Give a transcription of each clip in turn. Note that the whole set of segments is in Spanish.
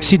Si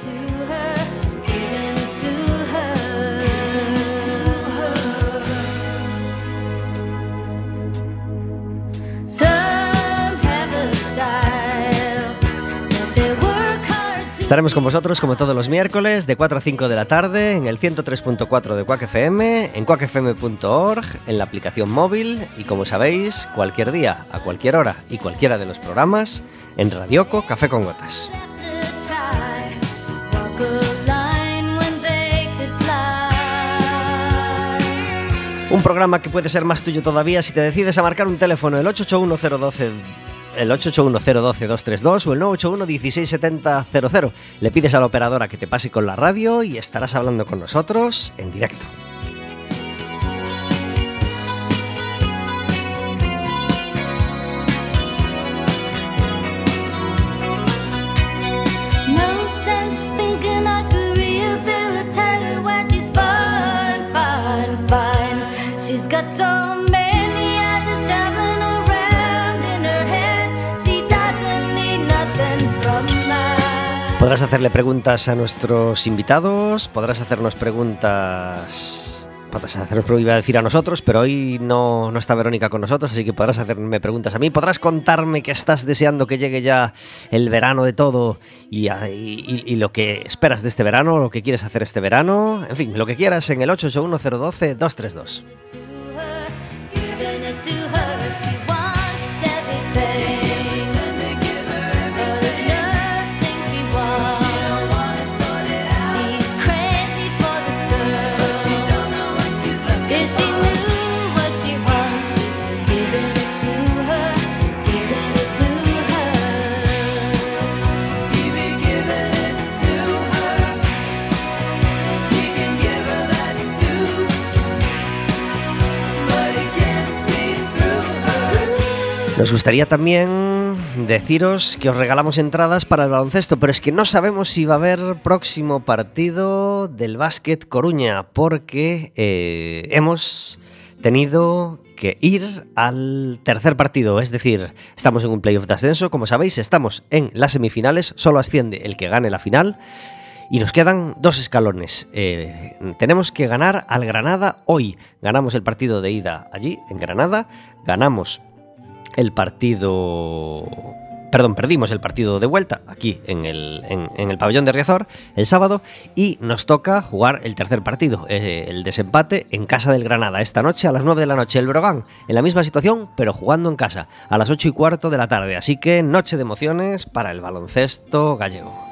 Estaremos con vosotros como todos los miércoles de 4 a 5 de la tarde en el 103.4 de Quack FM, en quackfm.org, en la aplicación móvil y como sabéis, cualquier día, a cualquier hora y cualquiera de los programas en Radioco Café con Gotas. Un programa que puede ser más tuyo todavía si te decides a marcar un teléfono el 881012 el 881-012-232 o el 981-1670-00. Le pides a la operadora que te pase con la radio y estarás hablando con nosotros en directo. Podrás hacerle preguntas a nuestros invitados, podrás hacernos preguntas. Podrás hacernos iba a decir a nosotros, pero hoy no, está Verónica con nosotros, así que podrás hacerme preguntas a mí. Podrás contarme que estás deseando que llegue ya el verano de todo y, lo que esperas de este verano, lo que quieres hacer este verano. En fin, lo que quieras en el 881-012-232. Nos gustaría también deciros que os regalamos entradas para el baloncesto, pero es que no sabemos si va a haber próximo partido del Básquet Coruña, porque eh, hemos tenido que ir al tercer partido, es decir, estamos en un playoff de ascenso, como sabéis, estamos en las semifinales, solo asciende el que gane la final. Y nos quedan dos escalones. Eh, tenemos que ganar al Granada hoy. Ganamos el partido de ida allí, en Granada. Ganamos el partido... Perdón, perdimos el partido de vuelta aquí en el, en, el pabellón de Riazor el sábado y nos toca jugar el tercer partido, eh, el desempate en casa del Granada, esta noche a las 9 de la noche. El Brogan en la misma situación, pero jugando en casa, a las 8 y cuarto de la tarde. Así que noche de emociones para el baloncesto gallego.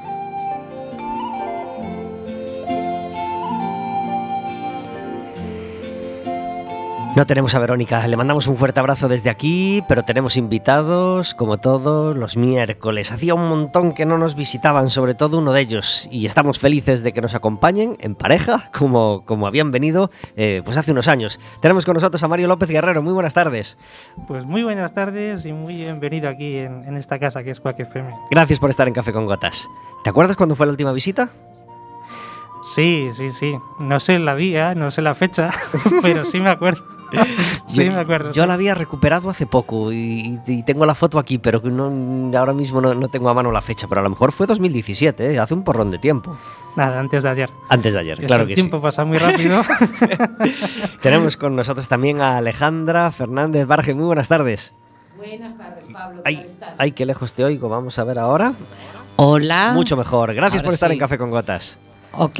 No tenemos a Verónica, le mandamos un fuerte abrazo desde aquí, pero tenemos invitados, como todos los miércoles. Hacía un montón que no nos visitaban, sobre todo uno de ellos, y estamos felices de que nos acompañen en pareja, como, como habían venido eh, pues hace unos años. Tenemos con nosotros a Mario López Guerrero, muy buenas tardes. Pues muy buenas tardes y muy bienvenido aquí en, en esta casa que es Quack FM. Gracias por estar en Café con Gotas. ¿Te acuerdas cuándo fue la última visita? Sí, sí, sí. No sé la día, no sé la fecha, pero sí me acuerdo. sí, yo, me acuerdo. Yo la había recuperado hace poco y, y tengo la foto aquí, pero no, ahora mismo no, no, tengo a mano la fecha, pero a lo mejor fue 2017, ¿eh? hace un porrón de tiempo. Nada, antes de ayer. Antes de ayer, claro el que tiempo sí. pasa muy rápido. Tenemos con nosotros también a Alejandra Fernández Barge. Muy buenas tardes. Buenas tardes, Pablo. Ay, estás? ay, qué lejos te oigo. Vamos a ver ahora. Hola. Mucho mejor. Gracias Ahora por estar sí. en Café con Gotas. Ok,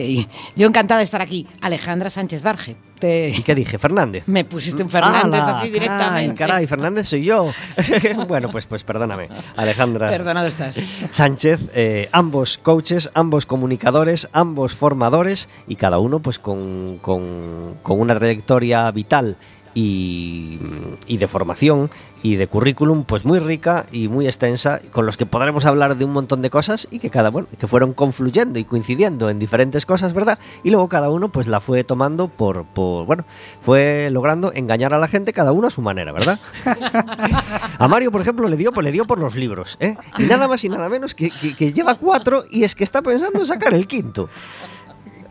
yo encantada de estar aquí. Alejandra Sánchez Barge. Te... ¿Y qué dije? Fernández. Me pusiste un Fernández así directamente. Caray, caray, Fernández soy yo. bueno, pues, pues perdóname, Alejandra. Perdonado estás. Sánchez, eh, ambos coaches, ambos comunicadores, ambos formadores y cada uno pues con, con, con una trayectoria vital y, y, de formación y de currículum pues muy rica y muy extensa con los que podremos hablar de un montón de cosas y que cada bueno que fueron confluyendo y coincidiendo en diferentes cosas verdad y luego cada uno pues la fue tomando por, por bueno fue logrando engañar a la gente cada uno a su manera verdad a Mario por ejemplo le dio pues le dio por los libros ¿eh? y nada más y nada menos que, que, que lleva cuatro y es que está pensando en sacar el quinto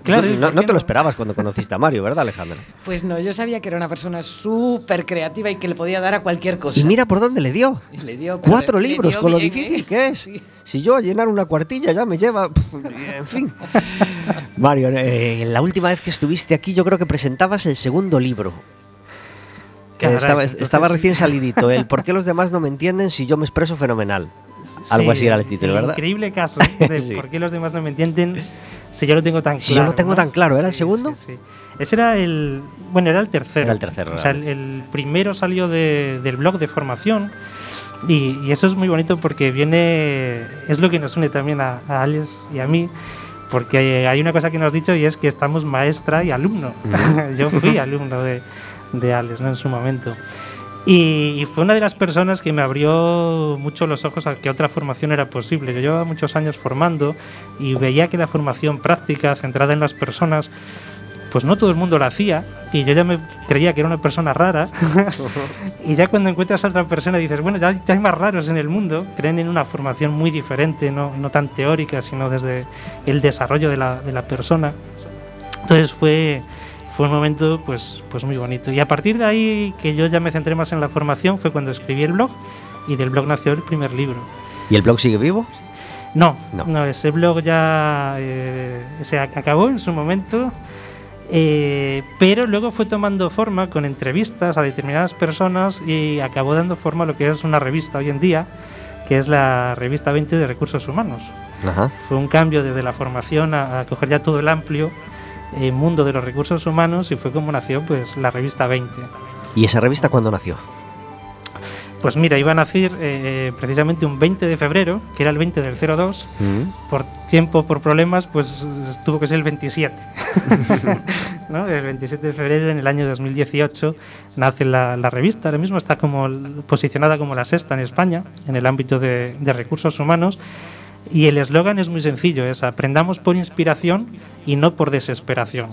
Claro, no, no, te lo esperabas cuando conociste a Mario, ¿verdad, Alejandra? Pues no, yo sabía que era una persona súper creativa y que le podía dar a cualquier cosa. Y mira por dónde le dio. Le dio Cuatro le libros, dio con lo difícil ¿eh? que es. Sí. Si yo a llenar una cuartilla ya me lleva. En fin. Mario, eh, la última vez que estuviste aquí, yo creo que presentabas el segundo libro. Caray, estaba, recién salidito. El ¿Por qué los demás no me entienden si yo me expreso fenomenal? Algo Sí, así era el título, ¿verdad? Increíble caso de Sí. por qué los demás no me entienden si yo lo tengo tan Si yo claro. lo tengo ¿no? tan claro, ¿era el Sí, segundo? sí, sí. Ese era el. Bueno, era el tercero. Era el tercero, O sea, el, el primero salió de- del blog de formación. Y, y eso es muy bonito porque viene. Es lo que nos une también a, a Alex y a mí. Porque hay una cosa que nos has dicho y es que estamos maestra y alumno. Yo fui alumno de, de Alex ¿no? en su momento. Y, y fue una de las personas que me abrió mucho los ojos a que otra formación era posible. Yo llevaba muchos años formando y veía que la formación práctica, centrada en las personas, pues no todo el mundo la hacía. Y yo ya me creía que era una persona rara. y ya cuando encuentras a otra persona dices, bueno, ya, ya hay más raros en el mundo. Creen en una formación muy diferente, no, no tan teórica, sino desde el desarrollo de la, de la persona. Entonces fue, fue un momento pues, pues muy bonito. Y a partir de ahí que yo ya me centré más en la formación fue cuando escribí el blog y del blog nació el primer libro. ¿Y el blog sigue vivo? No, No. no, ese blog ya eh, se ac- acabó en su momento, eh, pero luego fue tomando forma con entrevistas a determinadas personas y acabó dando forma a lo que es una revista hoy en día, que es la revista 20 de Recursos Humanos. Ajá. Fue un cambio desde la formación a, a coger ya todo el amplio eh, mundo de los recursos humanos y fue como nació pues la revista 20. ¿Y esa revista cuándo nació? Pues mira, iba a nacer eh, precisamente un 20 de febrero, que era el 20 del 02. Mm. Por tiempo, por problemas, pues eh, tuvo que ser el 27. ¿no? El 27 de febrero, en el año 2018, nace la, la revista. Ahora mismo está como posicionada como la sexta en España, en el ámbito de, de recursos humanos. Y el eslogan es muy sencillo, es aprendamos por inspiración y no por desesperación.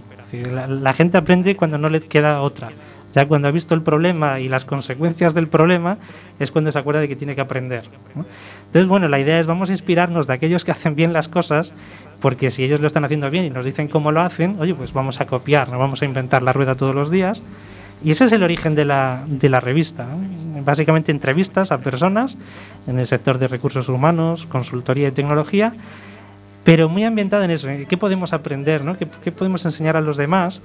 La gente aprende cuando no le queda otra. Ya cuando ha visto el problema y las consecuencias del problema es cuando se acuerda de que tiene que aprender. ¿no? Entonces, bueno, la idea es vamos a inspirarnos de aquellos que hacen bien las cosas, porque si ellos lo están haciendo bien y nos dicen cómo lo hacen, oye, pues vamos a copiar, no vamos a inventar la rueda todos los días. Y ese es el origen de la, de la revista. Básicamente entrevistas a personas en el sector de recursos humanos, consultoría y tecnología, pero muy ambientada en eso. ¿eh? ¿Qué podemos aprender? ¿no? ¿Qué, qué podemos enseñar a los demás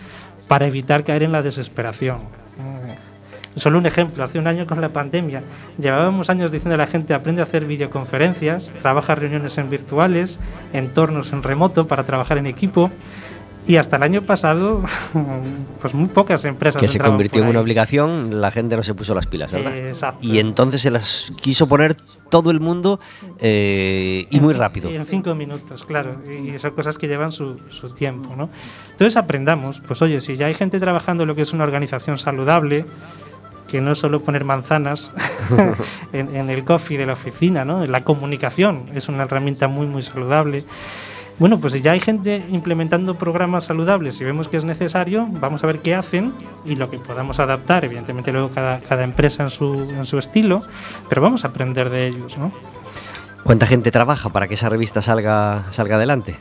para evitar caer en la desesperación? Solo un ejemplo, hace un año con la pandemia llevábamos años diciendo a la gente aprende a hacer videoconferencias, trabaja reuniones en virtuales, entornos en remoto para trabajar en equipo y hasta el año pasado pues muy pocas empresas Que se convirtió en una obligación, la gente no se puso las pilas, ¿verdad? Exacto. Y entonces se las quiso poner todo el mundo eh, y muy rápido. En cinco minutos, claro. Y son cosas que llevan su, su tiempo, ¿no? Entonces aprendamos, pues oye, si ya hay gente trabajando en lo que es una organización saludable, que no es solo poner manzanas en, en el coffee de la oficina, ¿no? La comunicación es una herramienta muy, muy saludable. Bueno, pues si ya hay gente implementando programas saludables y vemos que es necesario, vamos a ver qué hacen y lo que podamos adaptar. Evidentemente luego cada, cada empresa en su, en su estilo, pero vamos a aprender de ellos, ¿no? ¿Cuánta gente trabaja para que esa revista salga, salga adelante?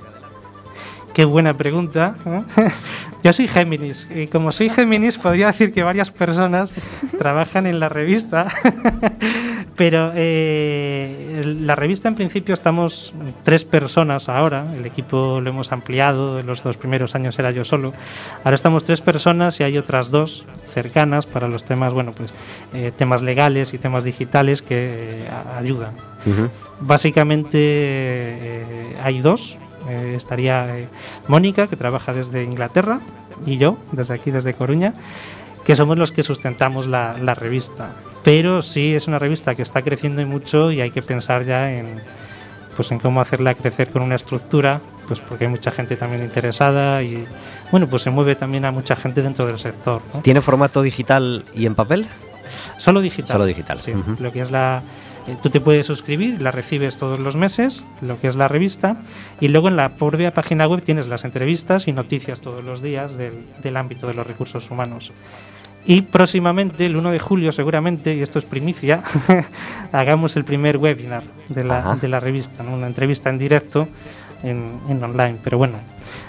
qué buena pregunta. ¿eh? Yo soy Géminis y como soy Géminis podría decir que varias personas trabajan en la revista, pero eh, la revista en principio estamos tres personas ahora, el equipo lo hemos ampliado, en los dos primeros años era yo solo, ahora estamos tres personas y hay otras dos cercanas para los temas, bueno, pues eh, temas legales y temas digitales que ayudan. Básicamente hay dos. Eh, estaría eh, Mónica, que trabaja desde Inglaterra, y yo, desde aquí, desde Coruña, que somos los que sustentamos la, revista. Pero sí es una revista que está creciendo y mucho y hay que pensar ya en, pues en cómo hacerla crecer con una estructura, pues porque hay mucha gente también interesada y bueno, pues se mueve también a mucha gente dentro del sector. ¿Tiene formato digital y en papel? Solo digital. Solo digital. Sí, lo que es la, tú te puedes suscribir, la recibes todos los meses, lo que es la revista, y luego en la propia página web tienes las entrevistas y noticias todos los días del, ámbito de los recursos humanos. Y próximamente, el 1 de julio seguramente, y esto es primicia, hagamos el primer webinar de la, de la revista, una entrevista en directo en, en online. Pero bueno,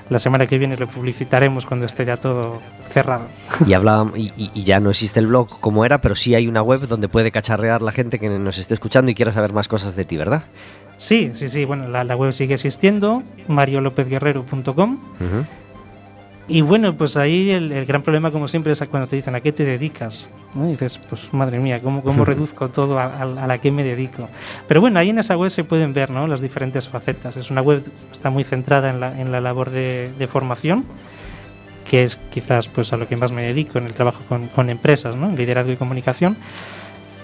la semana que viene lo publicitaremos cuando esté ya todo cerrado. Y, hablábamos, y, ya no existe el blog como era, pero sí hay una web donde puede cacharrear la gente que nos esté escuchando y quiera saber más cosas de ti, ¿verdad? Sí, sí, sí. Bueno, la, web sigue existiendo, mariolopezguerrero.com. Y bueno, pues ahí el, gran problema, como siempre, es cuando te dicen a qué te dedicas. Y dices, pues madre mía, ¿cómo, cómo reduzco todo a, la que me dedico? Pero bueno, ahí en esa web se pueden ver ¿no? las diferentes facetas. Es una web está muy centrada en la, en la labor de, formación, que es quizás pues a lo que más me dedico en el trabajo con, con empresas, ¿no? liderazgo y comunicación.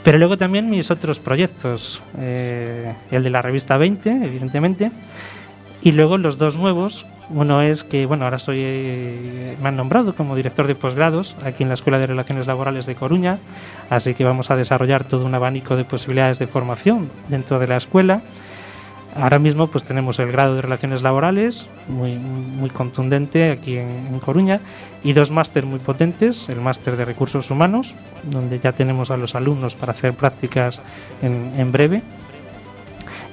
Pero luego también mis otros proyectos, eh, el de la revista 20, evidentemente, y luego los dos nuevos, uno es que, bueno, ahora soy, eh, me han nombrado como director de posgrados aquí en la Escuela de Relaciones Laborales de Coruña, así que vamos a desarrollar todo un abanico de posibilidades de formación dentro de la escuela. Ahora mismo pues tenemos el grado de Relaciones Laborales, muy, muy contundente aquí en, Coruña, y dos máster muy potentes, el máster de Recursos Humanos, donde ya tenemos a los alumnos para hacer prácticas en, en breve,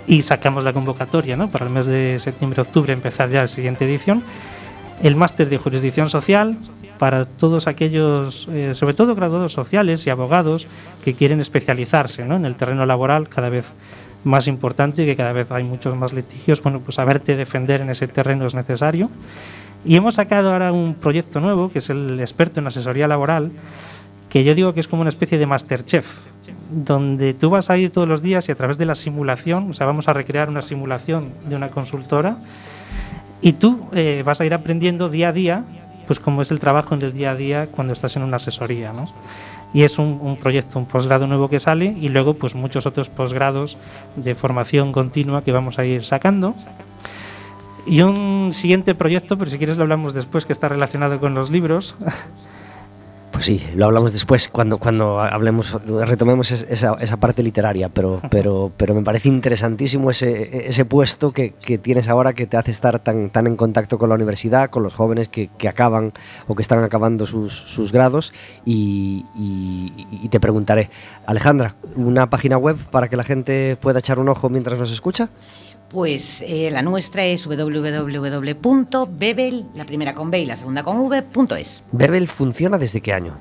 y sacamos la convocatoria ¿no? para el mes de septiembre-octubre empezar ya la siguiente edición. El máster de jurisdicción social para todos aquellos, eh, sobre todo graduados sociales y abogados que quieren especializarse ¿no? en el terreno laboral cada vez más importante y que cada vez hay muchos más litigios. Bueno, pues saberte defender en ese terreno es necesario. Y hemos sacado ahora un proyecto nuevo que es el experto en asesoría laboral que yo digo que es como una especie de Masterchef, donde tú vas a ir todos los días y a través de la simulación, o sea, vamos a recrear una simulación de una consultora, y tú eh, vas a ir aprendiendo día a día, pues cómo es el trabajo en el día a día cuando estás en una asesoría, ¿no? Y es un, un proyecto, un posgrado nuevo que sale y luego pues muchos otros posgrados de formación continua que vamos a ir sacando. Y un siguiente proyecto, pero si quieres lo hablamos después, que está relacionado con los libros, Pues sí, lo hablamos después cuando, cuando hablemos, retomemos esa, esa parte literaria, pero, pero, pero me parece interesantísimo ese, ese puesto que, que, tienes ahora que te hace estar tan, tan en contacto con la universidad, con los jóvenes que, que acaban o que están acabando sus, sus grados y, y, te preguntaré, Alejandra, ¿una página web para que la gente pueda echar un ojo mientras nos escucha? Pues eh, la nuestra es www.bebel, la primera con B y la segunda con V.es. ¿Bebel funciona desde qué año?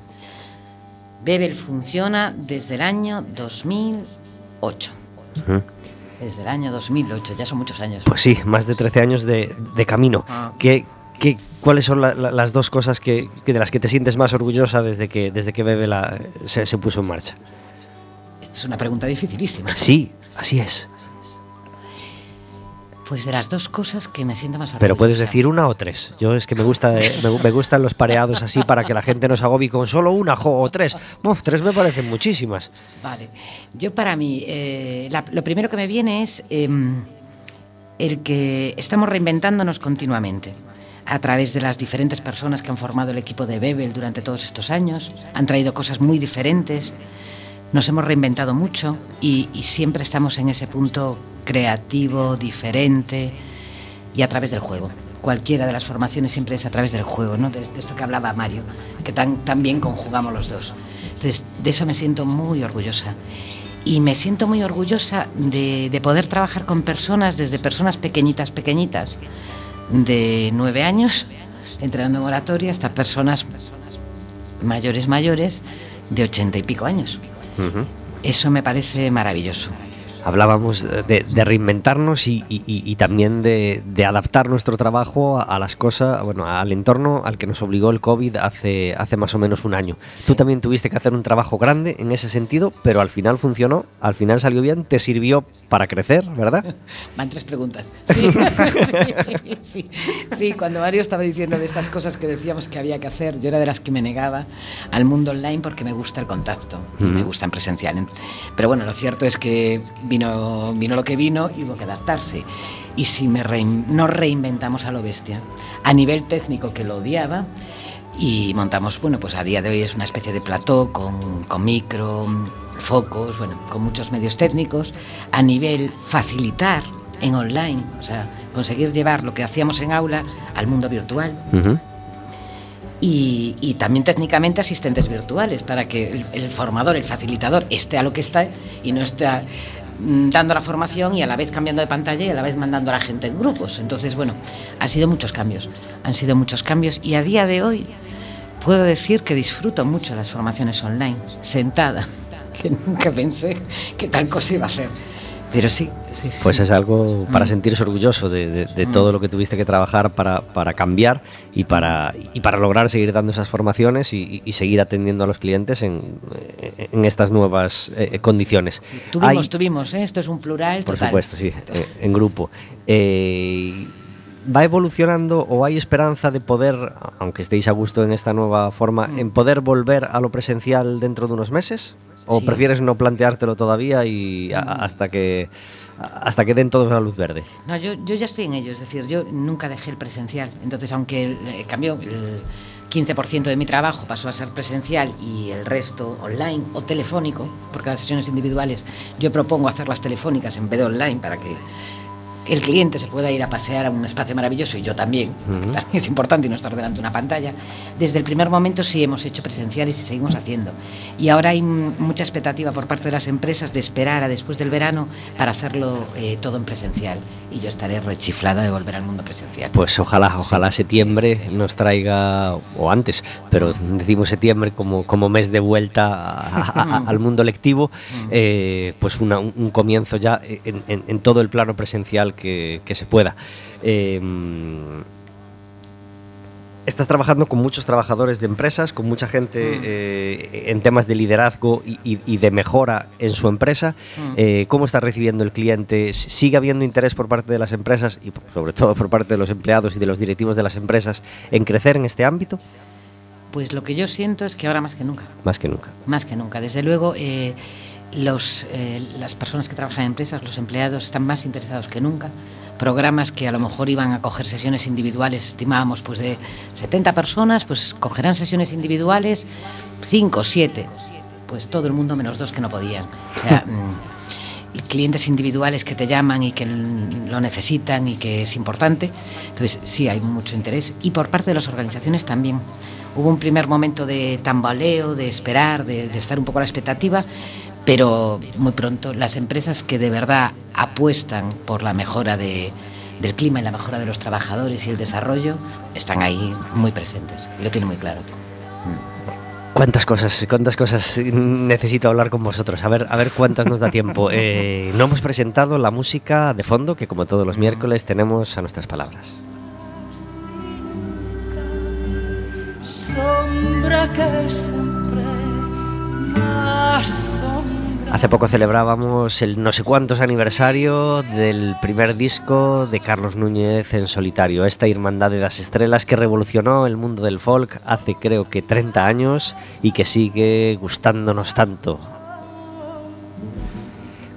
Bebel funciona desde el año 2008. Desde el año 2008, ya son muchos años. Pues sí, más de 13 años de, camino. Ah. ¿Qué, cuáles son las dos cosas que, de las que te sientes más orgullosa desde que, desde que Bebel se, se puso en marcha? Esta es una pregunta dificilísima. Sí, así es. Pues de las dos cosas que me siento más orgullosa. Pero puedes decir una o tres. Yo es que me gusta eh, me, gustan los pareados así para que la gente no se agobie con solo una o tres. tres me parecen muchísimas. Vale. Yo para mí, eh, lo primero que me viene es em, el que estamos reinventándonos continuamente a través de las diferentes personas que han formado el equipo de Bebel durante todos estos años. Han traído cosas muy diferentes nos hemos reinventado mucho y, siempre estamos en ese punto creativo, diferente y a través del juego. Cualquiera de las formaciones siempre es a través del juego, ¿no? de, esto que hablaba Mario, que tan, tan bien conjugamos los dos. Entonces, de eso me siento muy orgullosa. Y me siento muy orgullosa de, de poder trabajar con personas, desde personas pequeñitas, pequeñitas, de nueve años entrenando en oratoria hasta personas mayores mayores de ochenta y pico años. Eso me parece maravilloso hablábamos de, reinventarnos y, también de, adaptar nuestro trabajo a, las cosas, bueno, al entorno al que nos obligó el COVID hace, hace más o menos un año. Tú también tuviste que hacer un trabajo grande en ese sentido, pero al final funcionó, al final salió bien, te sirvió para crecer, ¿verdad? Van tres preguntas. Sí, sí, sí, cuando Mario estaba diciendo de estas cosas que decíamos que había que hacer, yo era de las que me negaba al mundo online porque me gusta el contacto, me gusta en presencial. Pero bueno, lo cierto es que vino, vino lo que vino y hubo que adaptarse. Y si me nos reinventamos a lo bestia, a nivel técnico que lo odiaba, y montamos, bueno, pues a día de hoy es una especie de plató con, con micro, focos, bueno, con muchos medios técnicos, a nivel facilitar en online, o sea, conseguir llevar lo que hacíamos en aula al mundo virtual. y, y, también técnicamente asistentes virtuales para que el, el, formador, el facilitador esté a lo que está y no esté dando la formación y a la vez cambiando de pantalla y a la vez mandando a la gente en grupos. Entonces, bueno, han sido muchos cambios, han sido muchos cambios y a día de hoy puedo decir que disfruto mucho las formaciones online, sentada, que nunca pensé que tal cosa iba a ser. Pero sí, sí, Pues es algo para mm. sentirse orgulloso de, mm. todo lo que tuviste que trabajar para, para, cambiar y para, y para lograr seguir dando esas formaciones y, seguir atendiendo a los clientes en, en estas nuevas eh, condiciones. tuvimos, tuvimos, ¿eh? esto es un plural. Por supuesto, sí, eh, en grupo. ¿Va evolucionando o hay esperanza de poder, aunque estéis a gusto en esta nueva forma, mm. en poder volver a lo presencial dentro de unos meses? ¿O prefieres no planteártelo todavía y hasta que hasta que den todos la luz verde? No, yo, yo ya estoy en ello, es decir, yo nunca dejé el presencial, entonces aunque eh, cambió el 15% de mi trabajo pasó a ser presencial y el resto online o telefónico, porque las sesiones individuales yo propongo hacerlas telefónicas en vez de online para que el cliente se pueda ir a pasear a un espacio maravilloso y yo también, es importante no estar delante de una pantalla, desde el primer momento sí hemos hecho presenciales y seguimos haciendo. Y ahora hay mucha expectativa por parte de las empresas de esperar a después del verano para hacerlo eh, todo en presencial. Y yo estaré rechiflada de volver al mundo presencial. Pues ojalá, ojalá septiembre nos traiga, o antes, pero decimos septiembre como, como mes de vuelta al mundo lectivo, eh, pues un comienzo ya en todo el plano presencial que, se pueda. Em, estás trabajando con muchos trabajadores de empresas, con mucha gente mm. eh, en temas de liderazgo y, de mejora en su empresa. Mm. Eh, ¿Cómo está recibiendo el cliente? ¿Sigue habiendo interés por parte de las empresas y sobre todo por parte de los empleados y de los directivos de las empresas en crecer en este ámbito? Pues lo que yo siento es que ahora más que nunca. Más que nunca. Más que nunca. Desde luego, eh, los, eh, las personas que trabajan en empresas, los empleados, están más interesados que nunca. Programas que a lo mejor iban a coger sesiones individuales, estimábamos pues de 70 personas, pues cogerán sesiones individuales 5, 7, pues todo el mundo menos dos que no podían. O sea, mm, clientes individuales que te llaman y que lo necesitan y que es importante. Entonces, sí, hay mucho interés. Y por parte de las organizaciones también. Hubo un primer momento de tambaleo, de esperar, de, de estar un poco a la expectativa, pero muy pronto las empresas que de verdad apuestan por la mejora de, del clima y la mejora de los trabajadores y el desarrollo están ahí muy presentes y lo tienen muy claro. ¿Cuántas cosas, cuántas cosas necesito hablar con vosotros? A ver, a ver cuántas nos da tiempo. Eh, no hemos presentado la música de fondo que como todos los miércoles tenemos a nuestras palabras. Sombra que siempre Hace poco celebrábamos el no sé cuántos aniversario del primer disco de Carlos Núñez en solitario, esta Hermandad de las Estrellas que revolucionó el mundo del folk hace creo que 30 años y que sigue gustándonos tanto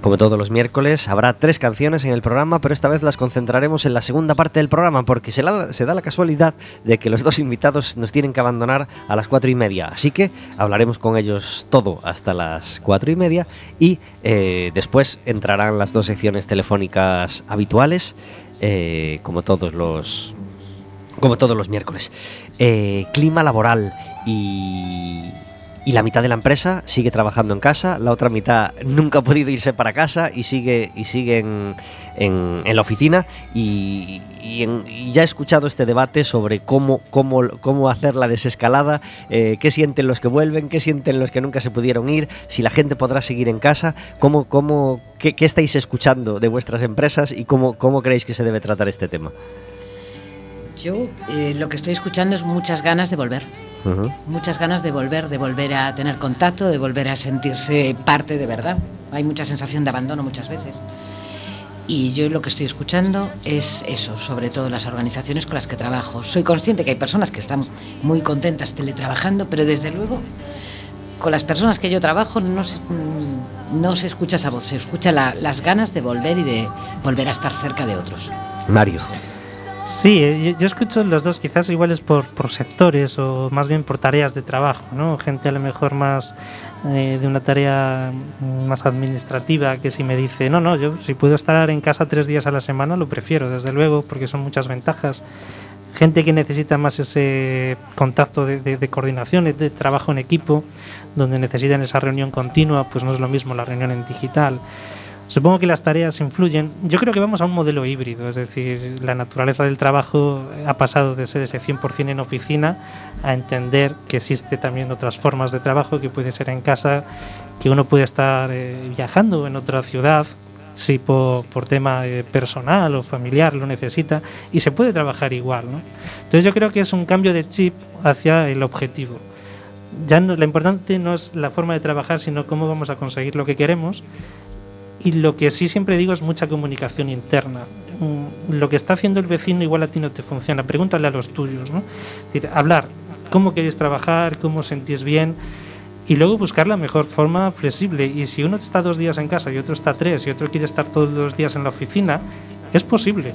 como todos los miércoles, habrá tres canciones en el programa, pero esta vez las concentraremos en la segunda parte del programa porque se, da la casualidad de que los dos invitados nos tienen que abandonar a las cuatro y media. Así que hablaremos con ellos todo hasta las cuatro y media y eh, después entrarán las dos secciones telefónicas habituales, eh, como todos los como todos los miércoles. Eh, clima laboral y y la mitad de la empresa sigue trabajando en casa, la otra mitad nunca ha podido irse para casa y sigue, y sigue en, en, la oficina. Y, ya he escuchado este debate sobre cómo, cómo, cómo hacer la desescalada, eh, qué sienten los que vuelven, qué sienten los que nunca se pudieron ir, si la gente podrá seguir en casa, cómo, cómo, qué, estáis escuchando de vuestras empresas y cómo, cómo creéis que se debe tratar este tema. Yo eh, lo que estoy escuchando es muchas ganas de volver Muchas ganas de volver, de volver a tener contacto, de volver a sentirse parte de verdad. Hay mucha sensación de abandono muchas veces. Y yo lo que estoy escuchando es eso, sobre todo las organizaciones con las que trabajo. Soy consciente que hay personas que están muy contentas teletrabajando, pero desde luego con las personas que yo trabajo no se, no se escucha esa voz, se escucha las ganas de volver y de volver a estar cerca de otros. Mario. Sí, eh, yo escucho los dos, quizás iguales por, por sectores o más bien por tareas de trabajo, ¿no? Gente a lo mejor más eh, de una tarea más administrativa que si me dice, no, no, yo si puedo estar en casa tres días a la semana lo prefiero, desde luego, porque son muchas ventajas. Gente que necesita más ese contacto de, de, de coordinación, de trabajo en equipo, donde necesitan esa reunión continua, pues no es lo mismo la reunión en digital. Supongo que las tareas influyen. Yo creo que vamos a un modelo híbrido, es decir, la naturaleza del trabajo ha pasado de ser ese 100% en oficina a entender que existe también otras formas de trabajo, que puede ser en casa, que uno puede estar eh, viajando en otra ciudad, si por, tema eh, personal o familiar lo necesita, y se puede trabajar igual. ¿no? Entonces yo creo que es un cambio de chip hacia el objetivo. Ya no, lo importante no es la forma de trabajar, sino cómo vamos a conseguir lo que queremos y lo que sí siempre digo es mucha comunicación interna. Mm, lo que está haciendo el vecino igual a ti no te funciona. Pregúntale a los tuyos. ¿no? hablar, cómo queréis trabajar, cómo sentís bien y luego buscar la mejor forma flexible. Y si uno está dos días en casa y otro está tres y otro quiere estar todos los días en la oficina, es posible.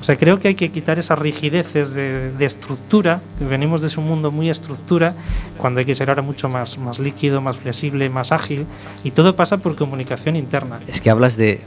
O sea, creo que hay que quitar esas rigideces de, estructura, venimos de ese mundo muy estructura, cuando hay que ser ahora mucho más, más líquido, más flexible, más ágil, y todo pasa por comunicación interna. Es que hablas de,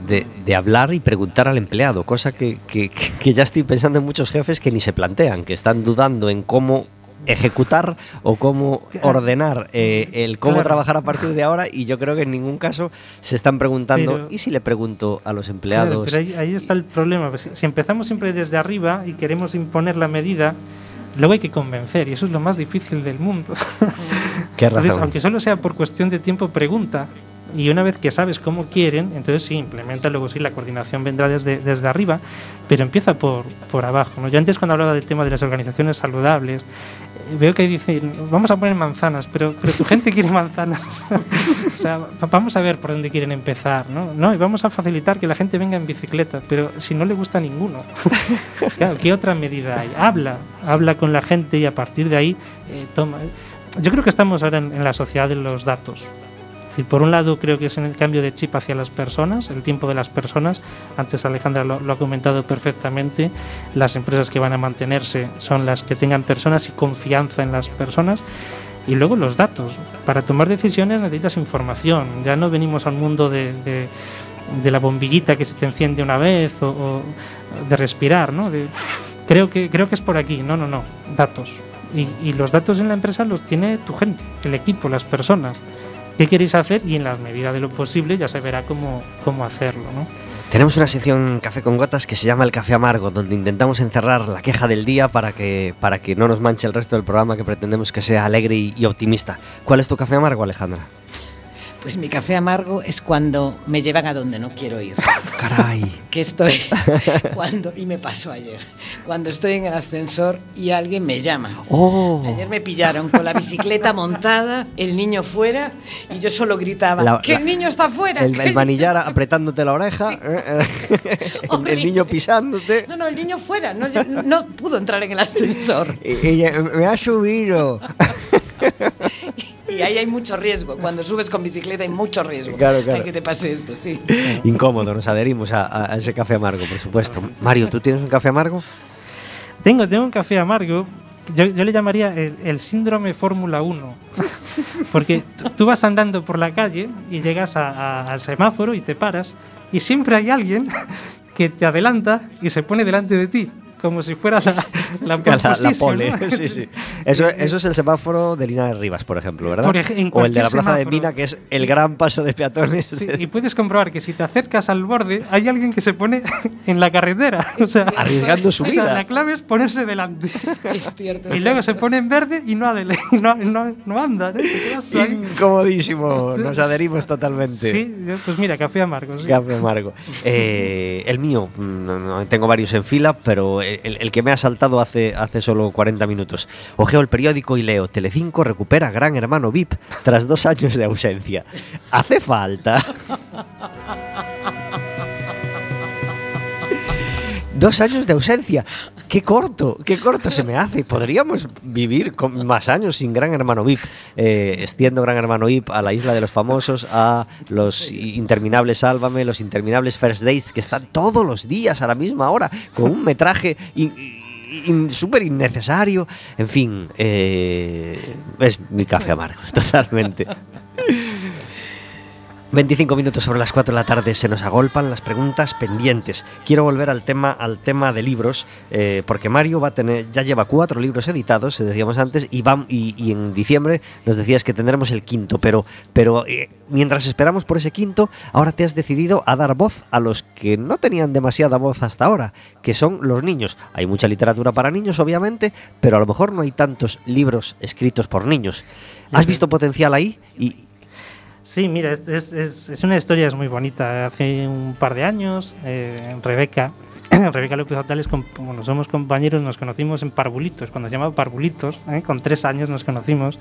de, hablar y preguntar al empleado, cosa que, que, que ya estoy pensando en muchos jefes que ni se plantean, que están dudando en cómo ejecutar o cómo ordenar eh, el cómo trabajar a partir de ahora. Y yo creo que en ningún caso se están preguntando y si le pregunto a los empleados pero ahí, está el problema. Pues, si empezamos siempre desde arriba y queremos imponer la medida luego hay que convencer y eso es lo más difícil del mundo. ¿Qué razón? aunque solo sea por cuestión de tiempo pregunta y una vez que sabes cómo quieren, entonces sí, implementa, luego sí, la coordinación vendrá desde, desde arriba, pero empieza por, por abajo. ¿no? Yo antes cuando hablaba del tema de las organizaciones saludables, eh, veo que dicen, vamos a poner manzanas, pero, pero tu gente quiere manzanas. o sea, vamos a ver por dónde quieren empezar, ¿no? ¿no? Y vamos a facilitar que la gente venga en bicicleta, pero si no le gusta ninguno, claro, ¿qué otra medida hay? Habla, habla con la gente y a partir de ahí eh, toma. Yo creo que estamos ahora en la sociedad de los datos por un lado creo que es en el cambio de chip hacia las personas, el tiempo de las personas. Antes Alejandra lo, ha comentado perfectamente. Las empresas que van a mantenerse son las que tengan personas y confianza en las personas. Y luego los datos. Para tomar decisiones necesitas información. Ya no venimos al mundo de, la bombillita que se te enciende una vez o, de respirar. ¿no? creo, que, creo que es por aquí. No, no, no. Datos. Y los datos en la empresa los tiene tu gente, el equipo, las personas qué queréis hacer y en la medida de lo posible ya se verá cómo, cómo hacerlo. Tenemos una sección Café con Gotas que se llama El Café Amargo, donde intentamos encerrar la queja del día para que, para que no nos manche el resto del programa que pretendemos que sea alegre y optimista. ¿Cuál es tu café amargo, Alejandra? Pues mi café amargo es cuando me llevan a donde no quiero ir. Caray. Que estoy cuando y me pasó ayer. Cuando estoy en el ascensor y alguien me llama. Oh. Ayer me pillaron con la bicicleta montada, el niño fuera y yo solo gritaba que el niño está fuera. El, manillar apretándote la oreja, eh, eh, el, niño pisándote. No, no, el niño fuera, no, no pudo entrar en el ascensor. Y, me ha subido. y ahí hay mucho riesgo. Cuando subes con bicicleta hay mucho riesgo. Claro, claro. Hay que te pase esto, sí. Incómodo, nos adherimos a, ese café amargo, por supuesto. Mario, ¿tú tienes un café amargo? Tengo, tengo un café amargo. Yo, le llamaría el, síndrome Fórmula 1. Porque tú vas andando por la calle y llegas al semáforo y te paras y siempre hay alguien que te adelanta y se pone delante de ti como si fuera la, la, La, la pole, ¿no? sí, sí. Eso, eso es el semáforo de Linares Rivas, por ejemplo, ¿verdad? Por ej- o el de la Plaza de. Mina, que es el gran paso de peatones. Sí, y puedes comprobar que si te acercas al borde, hay alguien que se pone en la carretera. O sea, Arriesgando su o sea, vida. la clave es ponerse delante. Es cierto. Y luego se pone en verde y no, adele- y no, no, no anda. ¿eh? Incomodísimo, nos adherimos totalmente. Sí, pues mira, café amargo. sí. Café amargo. Eh, el mío, mm, tengo varios en fila, pero el, que me ha saltado hace, hace solo 40 minutos. Ojeo el periódico y leo, Telecinco recupera Gran Hermano VIP tras dos años de ausencia. ¿Hace falta? Dos años de ausencia. Qué corto, qué corto se me hace. Podríamos vivir con más años sin Gran Hermano VIP. Eh, extiendo Gran Hermano VIP a la isla de los famosos, a los interminables Sálvame, los interminables First Dates que están todos los días a la misma hora con un metraje in- in- súper innecesario. En fin, eh, es mi café amargo, totalmente. 25 minutos sobre las 4 de la tarde se nos agolpan las preguntas pendientes. Quiero volver al tema, al tema de libros, eh, porque Mario va a tener, ya lleva cuatro libros editados, decíamos antes, y, y en diciembre nos decías que tendremos el quinto, pero, pero eh, mientras esperamos por ese quinto, ahora te has decidido a dar voz a los que no tenían demasiada voz hasta ahora, que son los niños. Hay mucha literatura para niños, obviamente, pero a lo mejor no hay tantos libros escritos por niños. ¿Has visto potencial ahí? Y, Sí, mira, es, es, es- una historia es muy bonita. Hace un par de años, eh, Rebeca, Rebeca López Otales, com- bueno, somos compañeros, nos conocimos en Parvulitos, cuando se llamaba Parvulitos, ¿eh? con tres años nos conocimos.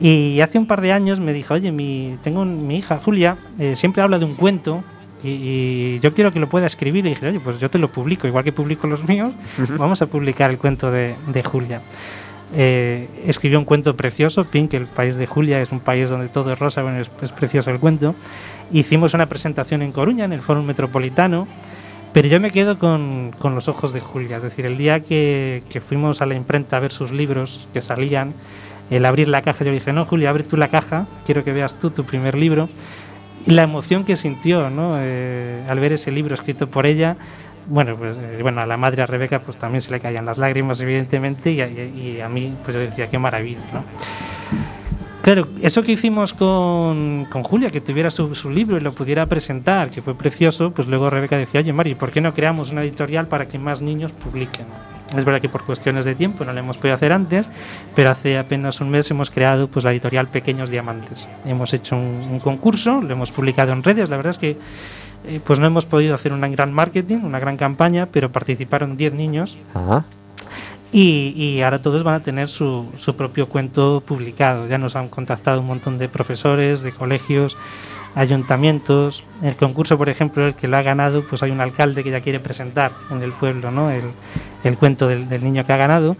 Y hace un par de años me dijo, oye, mi, tengo un- mi hija Julia, eh, siempre habla de un cuento y, y yo quiero que lo pueda escribir. Y dije, oye, pues yo te lo publico, igual que publico los míos, vamos a publicar el cuento de, de Julia. Eh, escribió un cuento precioso, Pink, el país de Julia, es un país donde todo es rosa, bueno, es, precioso el cuento. Hicimos una presentación en Coruña, en el Foro Metropolitano, pero yo me quedo con, con los ojos de Julia, es decir, el día que, que fuimos a la imprenta a ver sus libros que salían, el abrir la caja, yo dije, no, Julia, abre tú la caja, quiero que veas tú tu primer libro. Y la emoción que sintió ¿no? Eh, al ver ese libro escrito por ella, bueno, pues eh, bueno, a la madre, a Rebeca, pues también se le caían las lágrimas, evidentemente, y a, y- a mí, pues yo decía, qué maravilla, ¿no? Claro, eso que hicimos con, con Julia, que tuviera su, su libro y lo pudiera presentar, que fue precioso, pues luego Rebeca decía, oye Mari, ¿por qué no creamos una editorial para que más niños publiquen? Es verdad que por cuestiones de tiempo no lo hemos podido hacer antes, pero hace apenas un mes hemos creado pues, la editorial Pequeños Diamantes. Hemos hecho un, un concurso, lo hemos publicado en redes, la verdad es que eh, pues no hemos podido hacer un gran marketing, una gran campaña, pero participaron 10 niños Ajá. y, y ahora todos van a tener su, su propio cuento publicado. Ya nos han contactado un montón de profesores, de colegios, ayuntamientos. El concurso, por ejemplo, el que lo ha ganado, pues hay un alcalde que ya quiere presentar en el pueblo ¿no? el, el cuento del, del niño que ha ganado.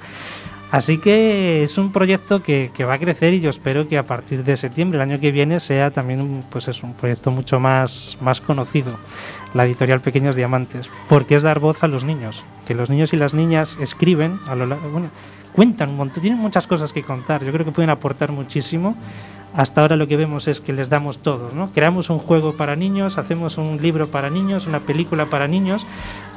Así que es un proyecto que, va a crecer y yo espero que a partir de septiembre, el año que viene, sea también pues es un proyecto mucho más, más conocido, la editorial Pequeños Diamantes, porque es dar voz a los niños, que los niños y las niñas escriben, a lo bueno, cuentan un montón, tienen muchas cosas que contar, yo creo que pueden aportar muchísimo. Hasta ahora lo que vemos es que les damos todo, ¿no? Creamos un juego para niños, hacemos un libro para niños, una película para niños,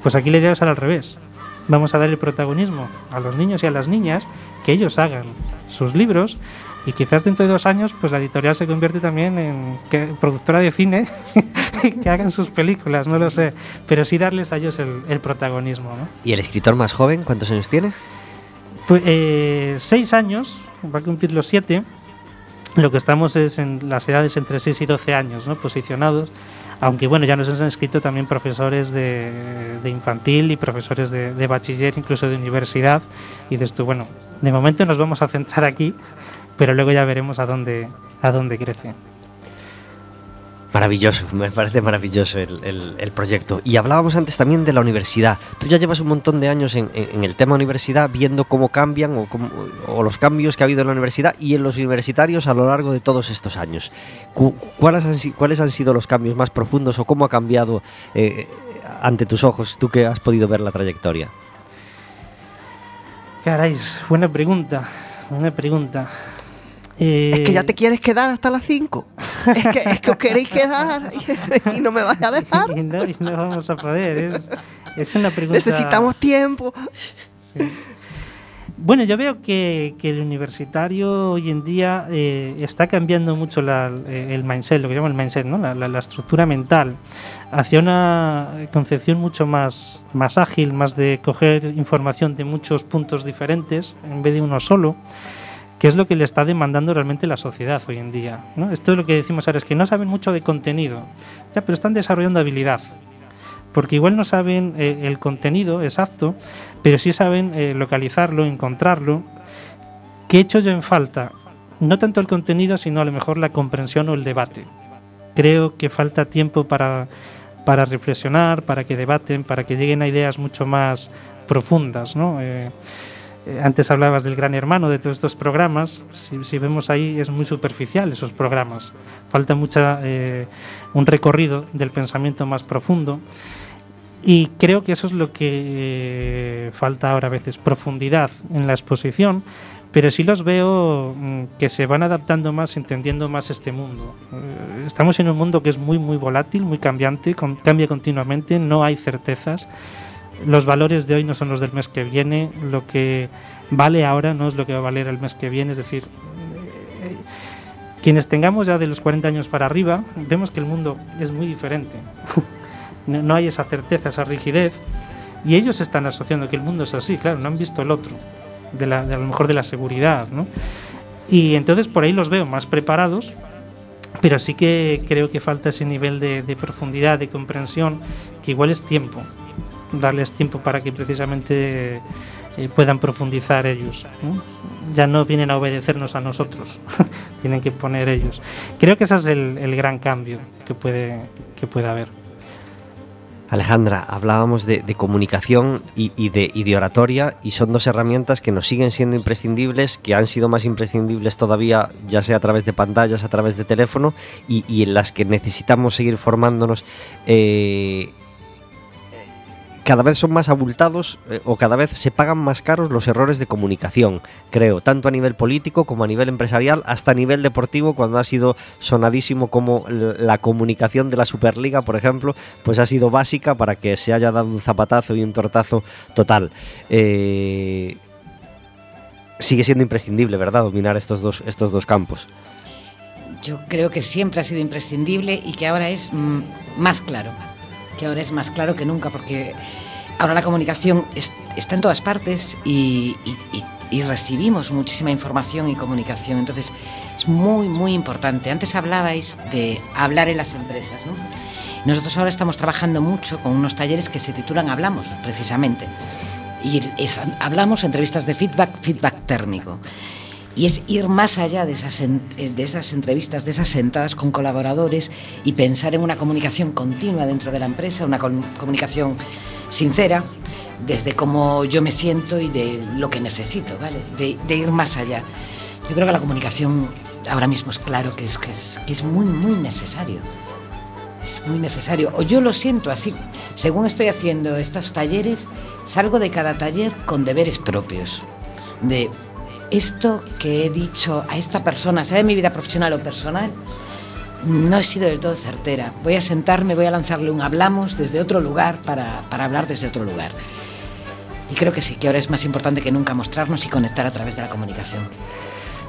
pues aquí la idea es al revés vamos a dar el protagonismo a los niños y a las niñas, que ellos hagan sus libros y quizás dentro de dos años pues la editorial se convierte también en que- productora de cine que hagan sus películas, no lo sé, pero sí darles a ellos el, el protagonismo. ¿no? ¿Y el escritor más joven cuántos años tiene? Pues eh, seis años, va a cumplir los siete. Lo que estamos es en las edades entre 6 y 12 años. Posicionados. Aunque bueno, ya nos han escrito también profesores de, infantil y profesores de, bachiller, incluso de universidad. Y bueno, de momento nos vamos a centrar aquí, pero luego ya veremos a dónde, a dónde crece. Maravilloso, me parece maravilloso el, el- proyecto. Y hablábamos antes también de la universidad. Tú ya llevas un montón de años en, en- el tema universidad viendo cómo cambian o, cómo- o los cambios que ha habido en la universidad y en los universitarios a lo largo de todos estos años. Cu- ¿Cuáles han, cuáles han sido los cambios más profundos o cómo ha cambiado eh, ante tus ojos, tú que has podido ver la trayectoria? Caray, buena pregunta, buena pregunta. Eh, quieres quedar hasta las 5. Es que, es que os queréis quedar y no me vais a y no, y no vamos a poder. Es, Es una pregunta... Necesitamos tiempo. Bueno, yo veo que, el universitario hoy en día eh, está cambiando mucho eh, el mindset, lo que llamo el mindset, ¿no? la, estructura mental, hacia una concepción mucho más, más ágil, más de coger información de muchos puntos diferentes en vez de uno solo, que es lo que le está demandando realmente la sociedad hoy en día. ¿no? Esto es lo que decimos ahora, es que no saben mucho de contenido, ya, pero están desarrollando habilidad porque igual no saben eh, el contenido exacto, pero sí saben eh, localizarlo, encontrarlo. ¿Qué he hecho yo en falta? No tanto el contenido, sino a lo mejor la comprensión o el debate. Creo que falta tiempo para, para reflexionar, para que debaten, para que lleguen a ideas mucho más profundas. ¿no? Eh, antes hablabas del gran hermano de todos estos programas. Si, vemos ahí, es muy superficial esos programas. Falta mucha, un recorrido del pensamiento más profundo. Y creo que eso es lo que eh, falta ahora a veces, profundidad en la exposición, pero sí los veo mm, que se van adaptando más, entendiendo más este mundo. Eh, estamos en un mundo que es muy, muy volátil, muy cambiante, cambia continuamente, no hay certezas. Los valores de hoy no son los del mes que viene, lo que vale ahora no es lo que va a valer el mes que viene, es decir, eh, quienes tengamos ya de los 40 años para arriba, vemos que el mundo es muy diferente. no hay esa certeza, esa rigidez, y ellos están asociando que el mundo es así, claro, no han visto el otro, de, la, a lo mejor de la seguridad, ¿no? Y entonces por ahí los veo más preparados, pero sí que creo que falta ese nivel de, profundidad, de comprensión, que igual es tiempo, darles tiempo para que precisamente eh, puedan profundizar ellos. Ya no vienen a obedecernos a nosotros, tienen que poner ellos. Creo que ese es el, gran cambio que puede, que puede haber. Alejandra, hablábamos de, comunicación y, de, oratoria y son dos herramientas que nos siguen siendo imprescindibles, que han sido más imprescindibles todavía, ya sea a través de pantallas, a través de teléfono, y, en las que necesitamos seguir formándonos eh, cada vez son más abultados eh, o cada vez se pagan más caros los errores de comunicación, creo, tanto a nivel político como a nivel empresarial, hasta a nivel deportivo, cuando ha sido sonadísimo como la comunicación de la Superliga, por ejemplo, pues ha sido básica para que se haya dado un zapatazo y un tortazo total. Eh, sigue siendo imprescindible, ¿verdad?, dominar estos dos, estos dos campos. Yo creo que siempre ha sido imprescindible y que ahora es mm, más claro que ahora es más claro que nunca, porque ahora la comunicación está en todas partes y, recibimos muchísima información y comunicación. Entonces, es muy, muy importante. Antes hablabais de hablar en las empresas, ¿no? Nosotros ahora estamos trabajando mucho con unos talleres que se titulan Hablamos, precisamente. Y hablamos entrevistas de feedback, feedback térmico y es ir más allá de esas, de esas entrevistas, de esas sentadas con colaboradores y pensar en una comunicación continua dentro de la empresa, una comunicación sincera, desde cómo yo me siento y de lo que necesito, ¿vale? De, ir más allá. Yo creo que la comunicación ahora mismo es claro que es, que es, que es muy, muy necesario. Es muy necesario. O yo lo siento así. Según estoy haciendo estos talleres, salgo de cada taller con deberes propios. De esto que he dicho a esta persona, sea de mi vida profesional o personal, no he sido del todo certera. Voy a sentarme, voy a lanzarle un hablamos desde otro lugar para, para hablar desde otro lugar. Y creo que sí, que ahora es más importante que nunca mostrarnos y conectar a través de la comunicación.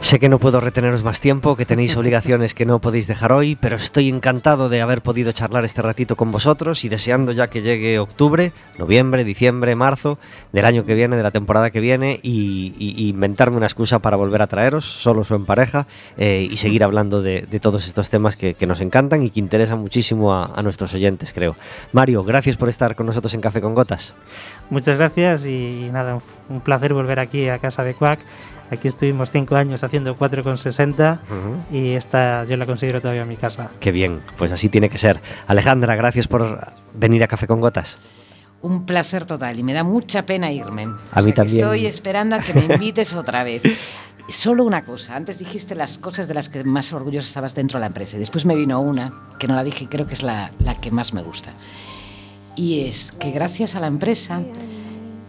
Sé que no puedo reteneros más tiempo, que tenéis obligaciones que no podéis dejar hoy, pero estoy encantado de haber podido charlar este ratito con vosotros y deseando ya que llegue octubre, noviembre, diciembre, marzo del año que viene, de la temporada que viene y, inventarme una excusa para volver a traeros, solos o en pareja, eh, y seguir hablando de, todos estos temas que, nos encantan y que interesan muchísimo a, nuestros oyentes, creo. Mario, gracias por estar con nosotros en Café con Gotas. Muchas gracias y nada, un placer volver aquí a casa de Quack Aquí estuvimos cinco años haciendo 4,60 y esta yo la considero todavía mi casa. Qué bien, pues así tiene que ser. Alejandra, gracias por venir a Café con Gotas. Un placer total y me da mucha pena irme. A mí también. Estoy esperando a que me invites otra vez. Solo una cosa, antes dijiste las cosas de las que más orgulloso estabas dentro de la empresa y después me vino una que no la dije y creo que es la, la que más me gusta. Y es que gracias a la empresa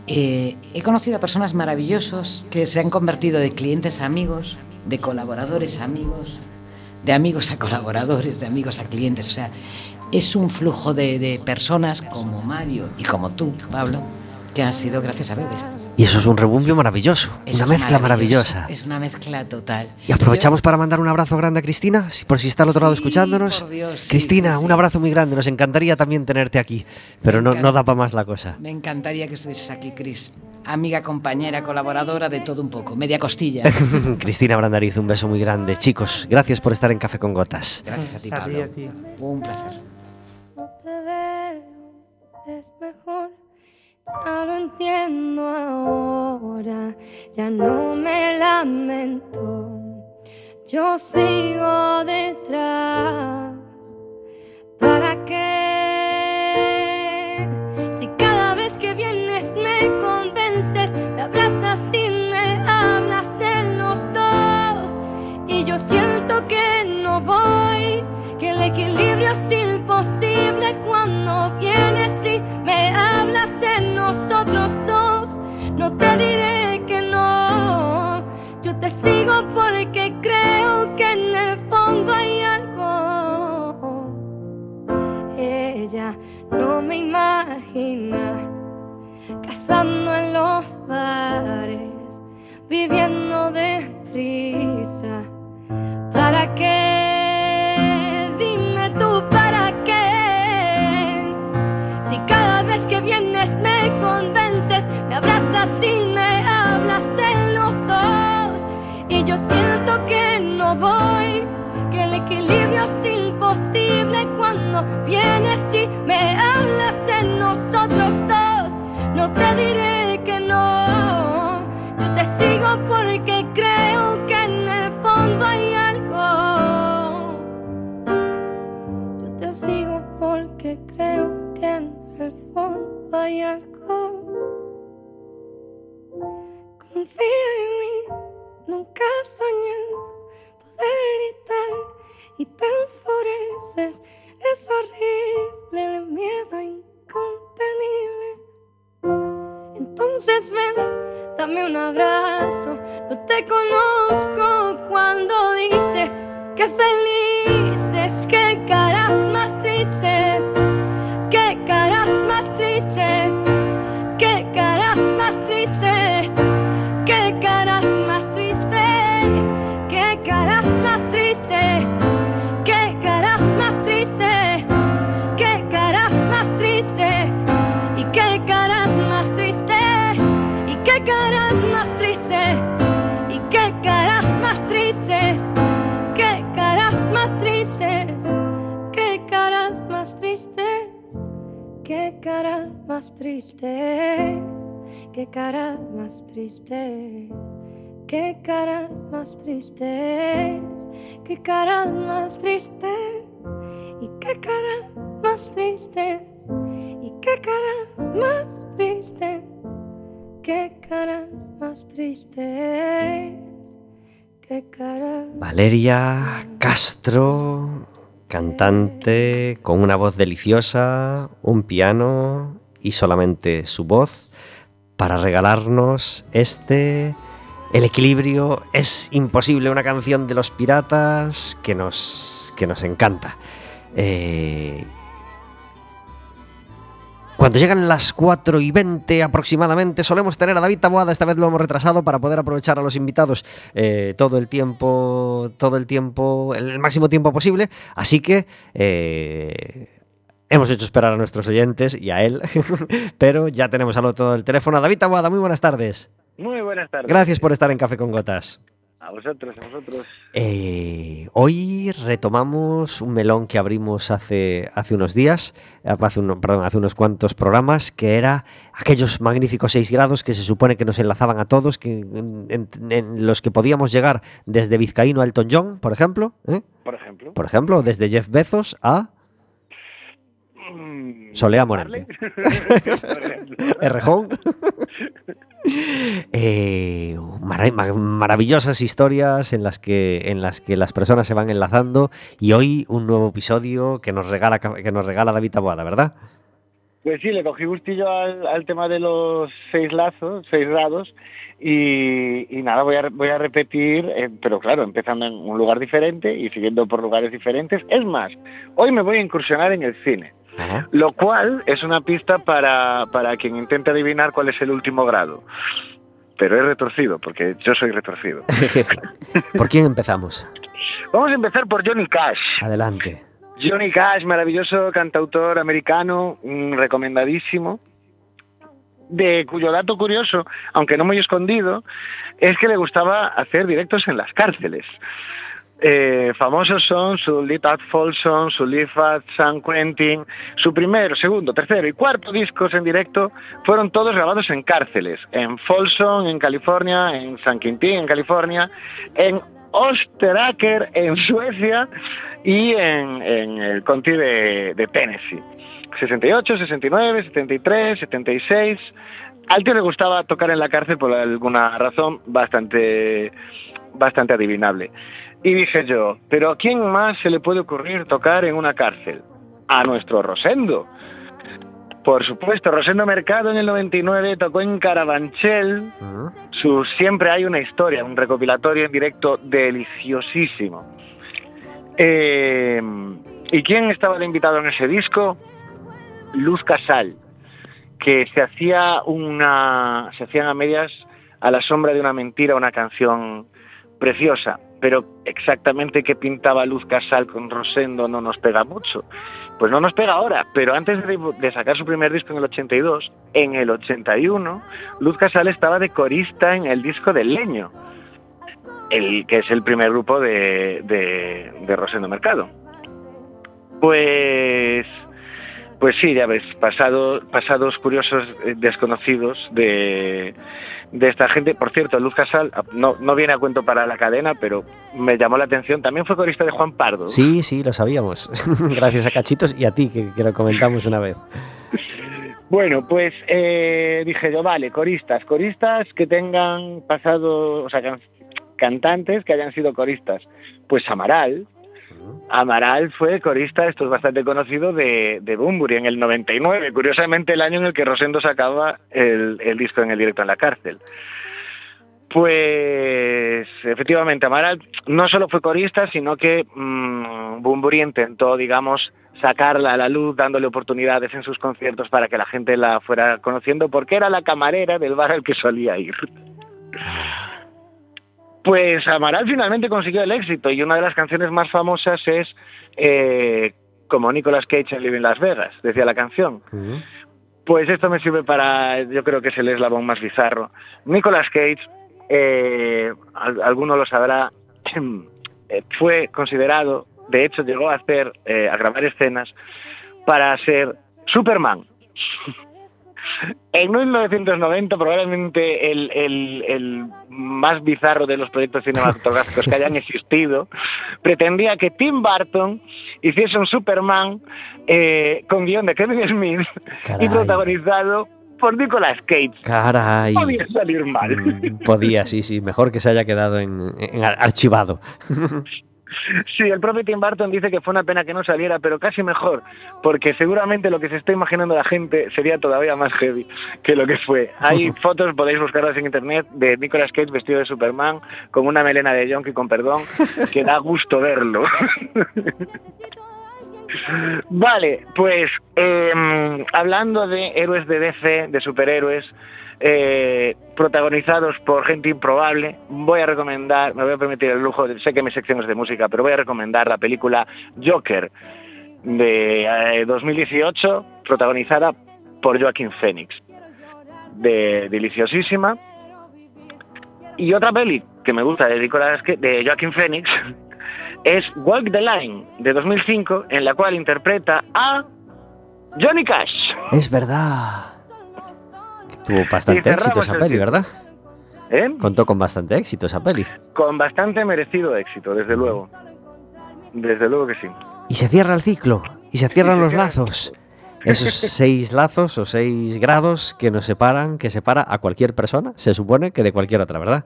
eh, he conocido a personas maravillosos que se han convertido de clientes a amigos, de colaboradores a amigos, de amigos a colaboradores, de amigos a clientes. O sea, es un flujo de personas como Mario y como tú, Pablo, que han sido gracias a Beber. Y eso es un rebumbio maravilloso, Es una mezcla maravillosa. Es una mezcla total. Y aprovechamos para mandar un abrazo grande a Cristina, por si está al otro lado escuchándonos. por Dios, sí, Cristina, sí, sí. un abrazo muy grande. Nos encantaría también tenerte aquí, pero no, no da para más la cosa. Me encantaría que estuvieses aquí, Cris. Amiga, compañera, colaboradora de todo un poco, media costilla. Cristina Brandariz, un beso muy grande. Chicos, gracias por estar en Café con Gotas. Gracias a ti, A ti, Pablo. a ti. Un placer. No te veo, es mejor. Ya lo entiendo ahora, ya no me lamento. Yo sigo detrás. ¿Para qué? Si cada vez que vienes me convences, me abrazas y me hablas de los dos. Y yo siento que no voy, que el equilibrio es imposible cuando vienes No te diré que no, yo te sigo porque creo que en el fondo hay algo. Ella no me imagina cazando en los bares, viviendo de prisa. ¿Para qué? Me abrazas y me hablas de los dos. Y yo siento que no voy, que el equilibrio es imposible cuando vienes y me hablas de nosotros dos. No te diré que no, yo te sigo porque creo que en el fondo hay algo. Yo te sigo porque creo que en el fondo hay algo. Confía en mí, nunca he soñado poder gritar y te enfureces. Es horrible el miedo incontenible. Entonces ven, dame un abrazo. No te conozco cuando dices que felices, que caras más tristes, que caras más tristes, caras más tristes, y qué caras más tristes, y qué caras más tristes, qué caras más tristes, qué caras más tristes, qué caras más tristes, qué caras más tristes. Qué caras más tristes, qué caras más tristes, y qué caras más tristes, qué caras más tristes, qué caras más tristes, qué caras. Valeria Castro, cantante con una voz deliciosa, un piano y solamente su voz para regalarnos este El equilibrio es imposible, una canción de los piratas que nos, que nos encanta. Eh, cuando llegan las 4 y 20 aproximadamente, solemos tener a David Taboada. Esta vez lo hemos retrasado para poder aprovechar a los invitados eh, todo el tiempo, todo el tiempo, el máximo tiempo posible. Así que eh, hemos hecho esperar a nuestros oyentes y a él, pero ya tenemos al otro del teléfono. David Taboada, muy buenas tardes. Muy buenas tardes. Gracias por estar en Café con Gotas. A vosotros, a vosotros. Eh, hoy retomamos un melón que abrimos hace, hace unos días, eh, hace, perdón, hace unos cuantos programas, que era aquellos magníficos 6 grados que se supone que nos enlazaban a todos, que, en, en- en los que podíamos llegar desde Vizcaíno a Elton John, por ejemplo, ¿eh? Por ejemplo. por ejemplo, desde Jeff Bezos a Mm, Solea ejemplo. Errejón. Eh, ma- maravillosas historias en las que en las que las personas se van enlazando y hoy un nuevo episodio que nos regala que nos regala David Taboada, ¿verdad? Pues sí, le cogí gustillo al, al tema de los seis lazos, seis grados, y, y nada, voy a, voy a repetir, eh, pero claro, empezando en un lugar diferente y siguiendo por lugares diferentes. Es más, hoy me voy a incursionar en el cine, Ajá. lo cual es una pista para, para quien intente adivinar cuál es el último grado. Pero es retorcido, porque yo soy retorcido. ¿Por quién empezamos? Vamos a empezar por Johnny Cash. Adelante. Johnny Cash, maravilloso cantautor americano, recomendadísimo, de cuyo dato curioso, aunque no muy escondido, es que le gustaba hacer directos en las cárceles. Eh, famosos son su Live at Folsom, su Live at San Quentin, su primero, segundo, tercero y cuarto discos en directo fueron todos grabados en cárceles, en Folsom, en California, en San Quintín, en California, en Osteraker, en Suecia y en, en el Conti de, de Tennessee. 68, 69, 73, 76. Al tío le gustaba tocar en la cárcel por alguna razón bastante, bastante adivinable. Y dije yo, ¿pero a quién más se le puede ocurrir tocar en una cárcel? A nuestro Rosendo. Por supuesto, Rosendo Mercado en el 99 tocó en Carabanchel. Su Siempre hay una historia, un recopilatorio en directo deliciosísimo. Eh, ¿Y quién estaba de invitado en ese disco? Luz Casal, que se hacía una, se hacían a medias a la sombra de una mentira, una canción preciosa, pero exactamente qué pintaba Luz Casal con Rosendo no nos pega mucho. Pues no nos pega ahora, pero antes de, sacar su primer disco en el 82, en el 81, Luz Casal estaba de corista en el disco del Leño, el que es el primer grupo de, de, de Rosendo Mercado. Pues pues sí, ya ves, pasado, pasados curiosos eh, desconocidos de, de esta gente. Por cierto, Luz Casal no, no viene a cuento para la cadena, pero me llamó la atención. También fue corista de Juan Pardo. Sí, sí, lo sabíamos. Gracias a Cachitos y a ti, que, que lo comentamos una vez. Bueno, pues eh, dije yo, vale, coristas, coristas que tengan pasado, o sea, can- cantantes que hayan sido coristas. Pues Amaral, Amaral fue corista, esto es bastante conocido, de, de en el 99, curiosamente el año en el que Rosendo sacaba el, el disco en el directo en la cárcel. Pues efectivamente, Amaral no solo fue corista, sino que mmm, Bunbury intentó, digamos, sacarla a la luz, dándole oportunidades en sus conciertos para que la gente la fuera conociendo, porque era la camarera del bar al que solía ir. Pues Amaral finalmente consiguió el éxito y una de las canciones más famosas es eh, como Nicolas Cage en Living Las Vegas, decía la canción. Pues esto me sirve para, yo creo que es el eslabón más bizarro. Nicolas Cage, eh, al- alguno lo sabrá, eh, fue considerado, de hecho llegó a hacer, eh, a grabar escenas para ser Superman. En 1990, probablemente el, el- el más bizarro de los proyectos cinematográficos que hayan existido, pretendía que Tim Burton hiciese un Superman eh, con guion de Kevin Smith y Caray. protagonizado por Nicolas Cage. Caray. Podía salir mal. Mm, Podía, sí, sí. Mejor que se haya quedado en, en ar- archivado. Sí, el propio Tim Burton dice que fue una pena que no saliera, pero casi mejor, porque seguramente lo que se está imaginando la gente sería todavía más heavy que lo que fue. Hay fotos, podéis buscarlas en internet, de Nicolas Cage vestido de Superman, con una melena de Yonki, con perdón, que da gusto verlo. Vale, pues eh, hablando de héroes de DC, de superhéroes, eh, protagonizados por gente improbable, voy a recomendar, me voy a permitir el lujo, sé que mi sección es de música, pero voy a recomendar la película Joker de eh, 2018, protagonizada por Joaquín Phoenix, de deliciosísima. Y otra peli que me gusta de, Nicolas de Joaquín Phoenix es Walk the Line de 2005, en la cual interpreta a Johnny Cash. Es verdad. Tuvo bastante éxito esa el peli. ¿verdad? ¿eh? Contó con bastante éxito esa peli. Con bastante merecido éxito, desde luego. Desde luego que sí. Y se cierra el ciclo. Y se cierran los lazos. Esos seis lazos o seis grados que nos separan, que separa a cualquier persona, se supone que de cualquier otra, ¿verdad?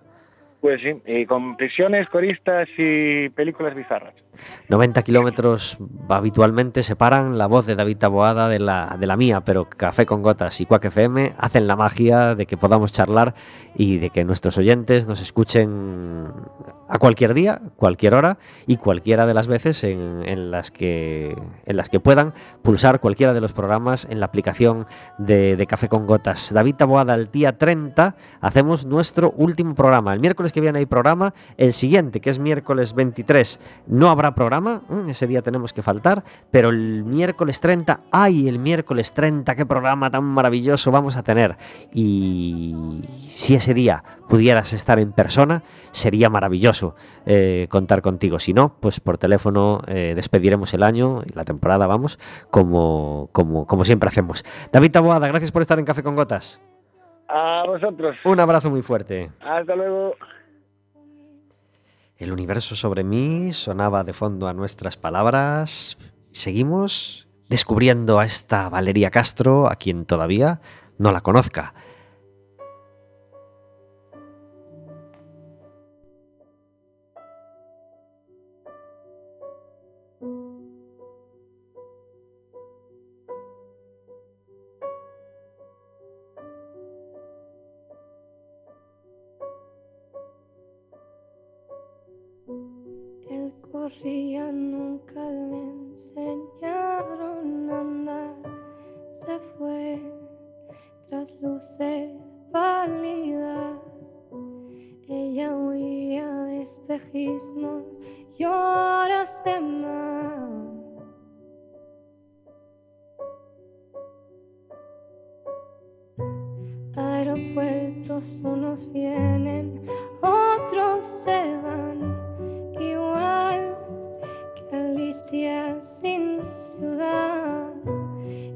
Pues sí, y con prisiones, coristas y películas bizarras. 90 kilómetros habitualmente separan la voz de David Taboada de la, de la mía, pero Café con Gotas y Quack FM hacen la magia de que podamos charlar y de que nuestros oyentes nos escuchen a cualquier día, cualquier hora y cualquiera de las veces en, las que puedan pulsar cualquiera de los programas en la aplicación de, de Café con Gotas. David Taboada, el día 30 hacemos nuestro último programa. El miércoles que viene hay programa, el siguiente, que es miércoles 23, no habrá programa, mm, ese día tenemos que faltar, pero el miércoles 30, ¡ay, el miércoles 30! ¡Qué programa tan maravilloso vamos a tener! Y si ese día pudieras estar en persona, sería maravilloso eh, contar contigo. Si no, pues por teléfono eh, despediremos el año y la temporada, vamos, como, como, como siempre hacemos. David Taboada, gracias por estar en Café con Gotas. A vosotros. Un abrazo muy fuerte. Hasta luego. El universo sobre mí sonaba de fondo a nuestras palabras. Seguimos descubriendo a esta Valeria Castro, a quien todavía no la conozca. Ciudad.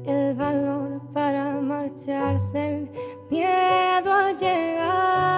El valor para marcharse, el miedo a llegar.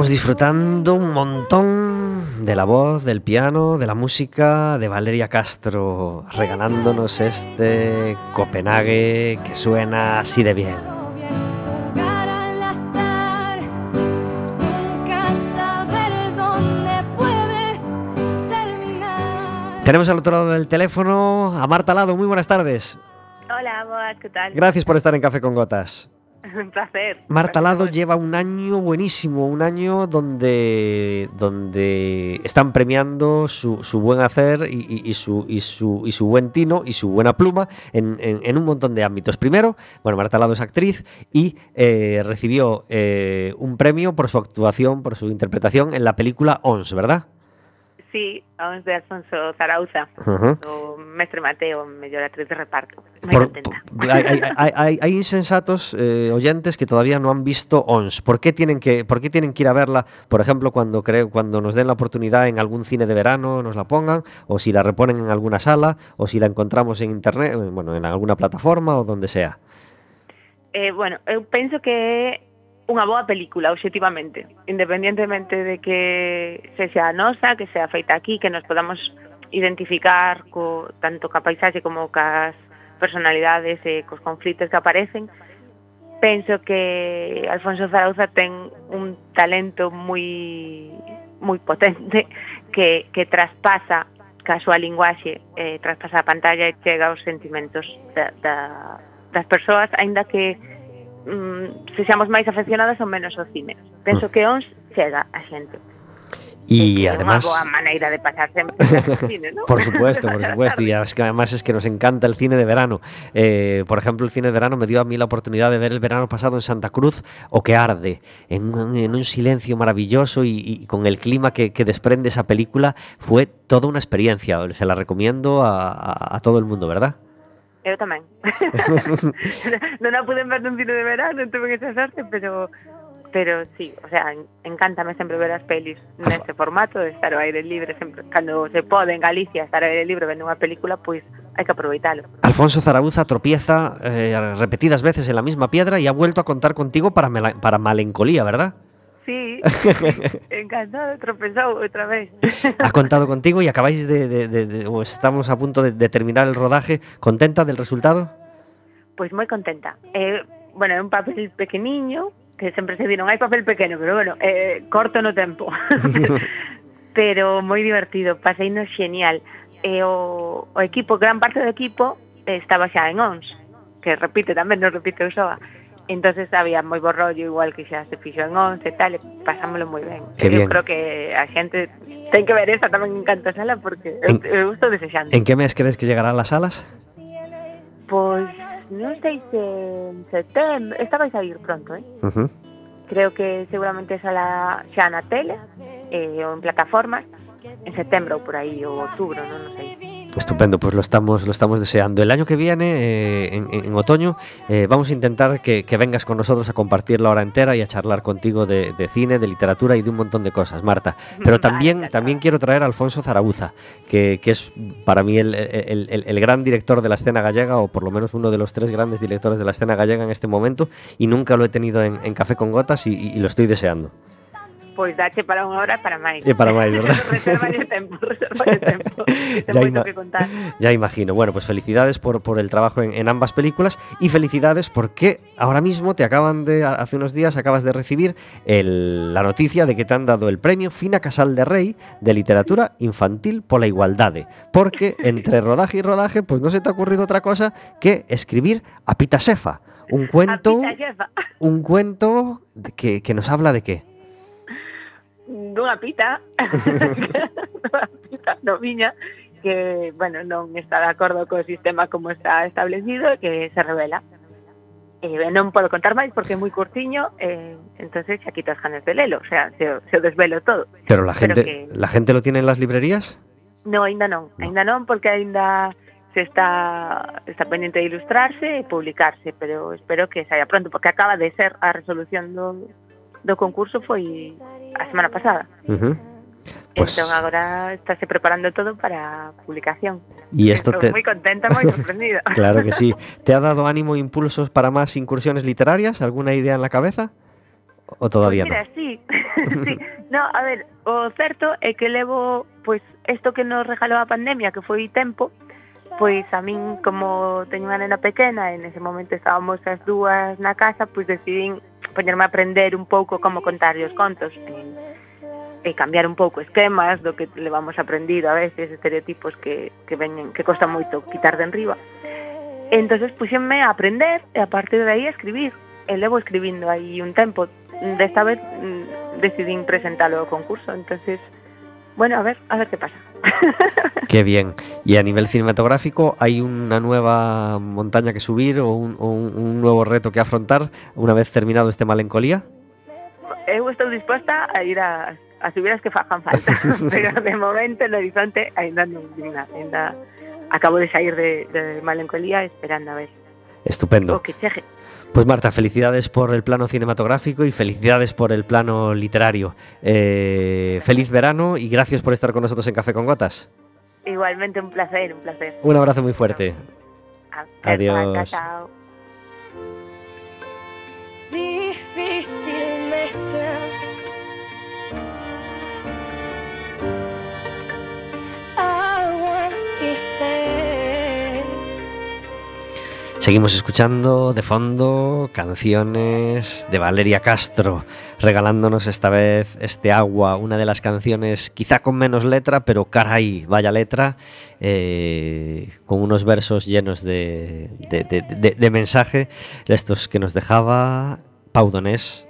Estamos disfrutando un montón de la voz, del piano, de la música de Valeria Castro, regalándonos este Copenhague que suena así de bien. Tenemos al otro lado del teléfono a Marta Lado. Muy buenas tardes. Hola, boas, que tal? Gracias por estar en Café con Gotas. Un placer. Marta Lado lleva un año buenísimo, un año donde, donde están premiando su, su buen hacer y, y- y su, y, su, y su buen tino y su buena pluma en, en- en un montón de ámbitos. Primero, bueno, Marta Lado es actriz y eh, recibió eh, un premio por su actuación, por su interpretación en la película Ons, ¿verdad? Sí, aún de Alfonso Zarauza, o Mestre Mateo, actriz de reparto. Muy Por- contenta. por- hay, hay- hay- hay- hay insensatos eh, oyentes que todavía no han visto ONS. ¿Por qué, tienen que, ¿Por qué tienen que ir a verla? Por ejemplo, cuando, creo, cuando nos den la oportunidad en algún cine de verano, nos la pongan, o si la reponen en alguna sala, o si la encontramos en internet, bueno, en alguna plataforma o donde sea. Eh, bueno, eu penso que unha boa película, objetivamente. Independientemente de que se sea nosa, que sea feita aquí, que nos podamos identificar co, tanto ca paisaxe como cas personalidades e cos conflitos que aparecen, penso que Alfonso Zarauza ten un talento moi moi potente que, que traspasa ca súa linguaxe, eh, traspasa a pantalla e chega aos sentimentos da, da, das persoas, aínda que mm, sexamos máis afeccionadas ou menos ao cine. Penso que ons chega a xente. Y que además... unha boa maneira de pasar sempre ao cine, ¿no? Por supuesto, por supuesto. Y además es que nos encanta el cine de verano. Eh, por ejemplo, el cine de verano me dio a mí la oportunidad de ver el verano pasado en Santa Cruz o que arde, en un, en un silencio maravilloso y, y con el clima que, que desprende esa película. Fue toda una experiencia. Se la recomiendo a, a- a todo el mundo, ¿verdad? Eu tamén. non a pude ver nun cine de verano, tuve esa sorte, pero pero sí, o sea, encántame sempre ver as pelis neste formato de estar ao aire libre, sempre cando se pode en Galicia estar ao aire libre vendo unha película, pois hai que aproveitalo. Alfonso Zaragoza tropieza eh, repetidas veces en la misma piedra y ha vuelto a contar contigo para, para malencolía, ¿verdad? sí. Encantado, tropezou outra vez. Has contado contigo y acabáis de, de, de, de o estamos a punto de, terminar el rodaje. ¿Contenta del resultado? Pois pues moi contenta. Eh, bueno, é un papel pequeniño, que sempre se vieron, hai papel pequeno, pero bueno, eh, corto no tempo. pero moi divertido, paseino genial. E o, o equipo, gran parte do equipo, estaba xa en ONS, que repite tamén, non repite o SOA entonces había moi bo rollo igual que xa se fixo en 11 e tal, e pasámoslo moi ben. Que eu bien. creo que a xente ten que ver esa tamén en canto sala porque en, eu, eu estou desexando. En que mes crees que llegarán las salas? Pois pues, non sei se en setembro, esta vais a ir pronto, eh? Uh -huh. Creo que seguramente sala xa na tele eh, ou en plataformas en setembro ou por aí ou outubro, non, non sei. Estupendo, pues lo estamos, lo estamos deseando. El año que viene, eh, en, en otoño, eh, vamos a intentar que, que vengas con nosotros a compartir la hora entera y a charlar contigo de, de cine, de literatura y de un montón de cosas, Marta. Pero también, también quiero traer a Alfonso Zarabuza, que, que es para mí el, el- el- el gran director de la escena gallega, o por lo menos uno de los tres grandes directores de la escena gallega en este momento, y nunca lo he tenido en, en Café con Gotas y, y- y lo estoy deseando. Pois dache para unha hora para máis. E para máis, verdad? tempo, tempo. Ya ten ima- moito que contar. Ya imagino. Bueno, pues felicidades por, por el trabajo en, en ambas películas y felicidades porque ahora mismo te acaban de, hace unos días acabas de recibir el- la noticia de que te han dado el premio Fina Casal de Rey de Literatura Infantil por la Igualdade. Porque entre rodaje y rodaje, pues no se te ha ocurrido otra cosa que escribir a Pita Sefa. Un cuento, un cuento que, que nos habla de qué. dunha pita, dunha pita no viña, que, bueno, non está de acordo co sistema como está establecido que se revela. Eh, non podo contar máis porque é moi curtiño, eh, entonces xa quitas ganas de lelo, o sea, se, se desvelo todo. Pero la gente, Pero que... la gente lo tiene en las librerías? No, ainda non, no. ainda non porque ainda se está, está pendiente de ilustrarse e publicarse, pero espero que saia pronto, porque acaba de ser a resolución do, do concurso foi a semana pasada. Uh -huh. Pues... Entón agora estáse preparando todo para publicación. Y esto Estou te... moi contenta, moi sorprendida. claro que sí. Te ha dado ánimo e impulsos para máis incursiones literarias? Alguna idea en la cabeza? O todavía pues mira, no? sí. sí. No, a ver, o certo é que levo pois pues, isto que nos regalou a pandemia, que foi tempo, pois a min como teño unha nena pequena e nese momento estábamos as dúas na casa, pois decidín poñerme a aprender un pouco como contar os contos e, e cambiar un pouco esquemas do que levamos aprendido a veces, estereotipos que, que veñen que costa moito quitar de enriba. Entonces puxenme a aprender e a partir de aí a escribir. E levo escribindo aí un tempo. Desta vez mm, decidín presentalo ao concurso, entonces bueno, a ver, a ver que pasa. Qué bien. Y a nivel cinematográfico, ¿hay una nueva montaña que subir o un, o un- nuevo reto que afrontar una vez terminado este Malencolía? Eu estou disposta a ir a, a subir as que fajan falta, pero de momento no horizonte ainda ainda acabo de sair de, de Malencolía esperando a ver Estupendo. o que chegue. Pues Marta, felicidades por el plano cinematográfico y felicidades por el plano literario. Eh, feliz verano y gracias por estar con nosotros en Café con Gotas. Igualmente un placer, un placer. Un abrazo muy fuerte. Adiós. Difícil. Seguimos escuchando de fondo canciones de Valeria Castro, regalándonos esta vez este agua, una de las canciones quizá con menos letra, pero caray, vaya letra, eh, con unos versos llenos de, de- de- mensaje, estos que nos dejaba Pau Donés,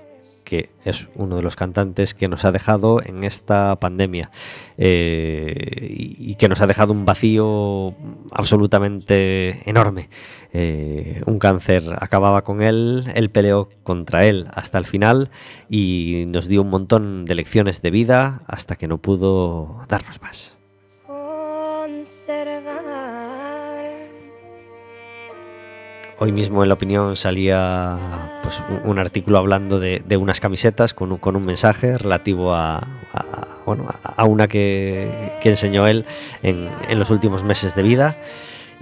que es uno de los cantantes que nos ha dejado en esta pandemia eh, y que nos ha dejado un vacío absolutamente enorme. Eh, un cáncer acababa con él, él peleó contra él hasta el final y nos dio un montón de lecciones de vida hasta que no pudo darnos más. Hoy mismo en la opinión salía pues, un, artículo hablando de, unas camisetas con un, con un mensaje relativo a, a- bueno, a- una que, enseñó él en, en los últimos meses de vida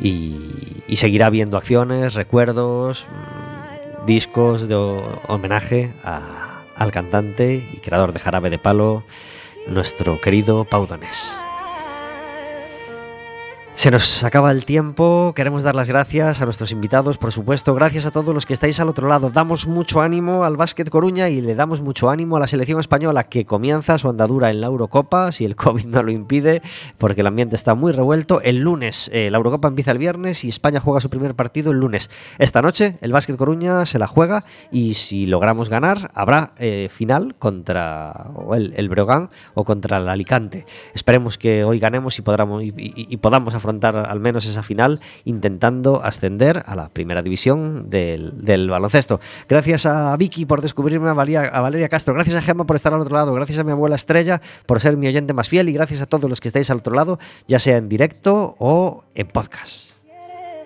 y, y seguirá habiendo acciones, recuerdos, mm, discos de ho- homenaje a- al cantante y creador de Jarabe de Palo, nuestro querido Pau Donés. Se nos acaba el tiempo, queremos dar las gracias a nuestros invitados, por supuesto, gracias a todos los que estáis al otro lado. Damos mucho ánimo al Básquet Coruña y le damos mucho ánimo a la selección española que comienza su andadura en la Eurocopa, si el COVID no lo impide, porque el ambiente está muy revuelto. El lunes, eh, la Eurocopa empieza el viernes y España juega su primer partido el lunes. Esta noche el Básquet Coruña se la juega y si logramos ganar, habrá eh, final contra el, el Breogán o contra el Alicante. Esperemos que hoy ganemos y, podamos, y, y- y podamos afrontar al menos esa final intentando ascender a la primera división del, del baloncesto. Gracias a Vicky por descubrirme a Valeria, a Valeria Castro, gracias a Gemma por estar al otro lado, gracias a mi abuela Estrella por ser mi oyente más fiel y gracias a todos los que estáis al otro lado, ya sea en directo o en podcast.